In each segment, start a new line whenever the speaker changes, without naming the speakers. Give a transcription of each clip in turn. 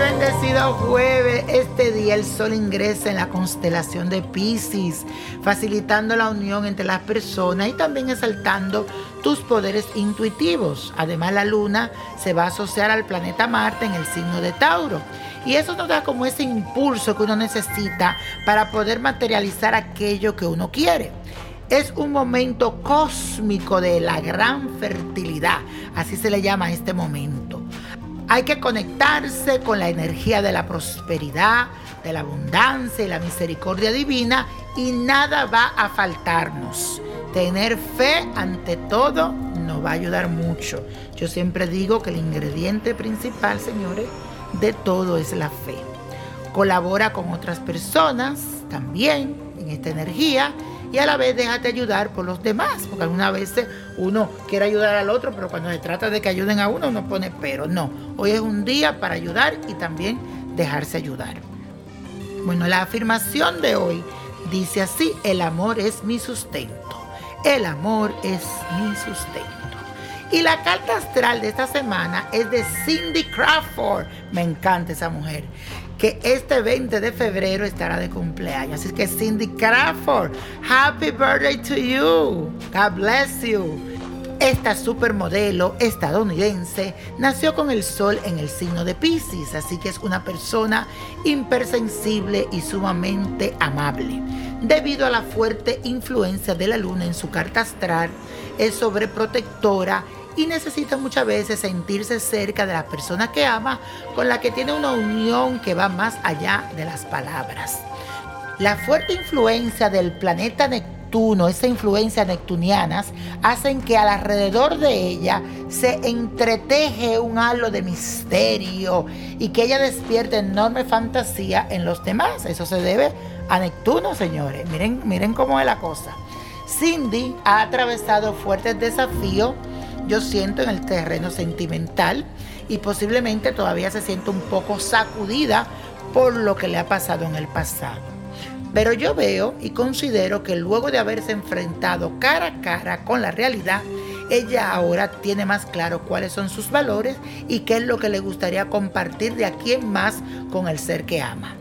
Bendecido jueves, este día el sol ingresa en la constelación de Pisces, facilitando la unión entre las personas y también exaltando tus poderes intuitivos. Además, la luna se va a asociar al planeta Marte en el signo de Tauro. Y eso nos da como ese impulso que uno necesita para poder materializar aquello que uno quiere. Es un momento cósmico de la gran fertilidad, así se le llama este momento. Hay que conectarse con la energía de la prosperidad, de la abundancia y la misericordia divina y nada va a faltarnos. Tener fe ante todo nos va a ayudar mucho. Yo siempre digo que el ingrediente principal, señores, de todo es la fe. Colabora con otras personas también en esta energía y a la vez déjate ayudar por los demás, porque algunas veces uno quiere ayudar al otro, pero cuando se trata de que ayuden a uno, uno pone pero. No, hoy es un día para ayudar y también dejarse ayudar. Bueno, la afirmación de hoy dice así, el amor es mi sustento. El amor es mi sustento. Y la carta astral de esta semana es de Cindy Crawford. Me encanta esa mujer que este 20 de febrero estará de cumpleaños. Así que Cindy Crawford, happy birthday to you. God bless you. Esta supermodelo estadounidense nació con el sol en el signo de Pisces, así que es una persona hipersensible y sumamente amable. Debido a la fuerte influencia de la luna en su carta astral, es sobreprotectora y necesita muchas veces sentirse cerca de la persona que ama, con la que tiene una unión que va más allá de las palabras. La fuerte influencia del planeta Neptuno, esa influencia neptuniana, hacen que alrededor de ella se entreteje un halo de misterio y que ella despierte enorme fantasía en los demás. Eso se debe a Neptuno, señores. Miren, miren cómo es la cosa. Cindy ha atravesado fuertes desafíos yo siento en el terreno sentimental y posiblemente todavía se siente un poco sacudida por lo que le ha pasado en el pasado. Pero yo veo y considero que luego de haberse enfrentado cara a cara con la realidad, ella ahora tiene más claro cuáles son sus valores y qué es lo que le gustaría compartir de aquí en más con el ser que ama.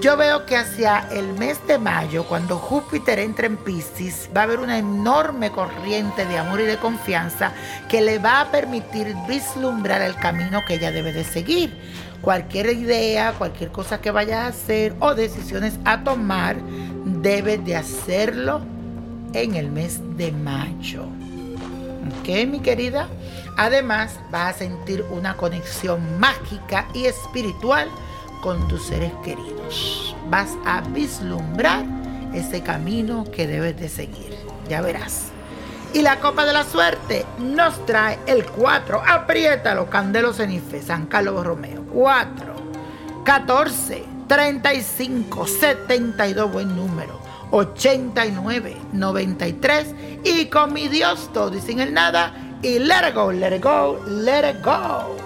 Yo veo que hacia el mes de mayo, cuando Júpiter entre en Pisces, va a haber una enorme corriente de amor y de confianza que le va a permitir vislumbrar el camino que ella debe de seguir. Cualquier idea, cualquier cosa que vaya a hacer o decisiones a tomar, debe de hacerlo en el mes de mayo. ¿Ok, mi querida? Además, va a sentir una conexión mágica y espiritual con tus seres queridos. Vas a vislumbrar ese camino que debes de seguir. Ya verás. Y la copa de la suerte nos trae el 4. Apriétalo, Candelo Cenife, San Carlos Romeo. 4, 14, 35, 72, buen número. 89, 93. Y con mi Dios todo y sin el nada. Y let it go, let it go, let it go.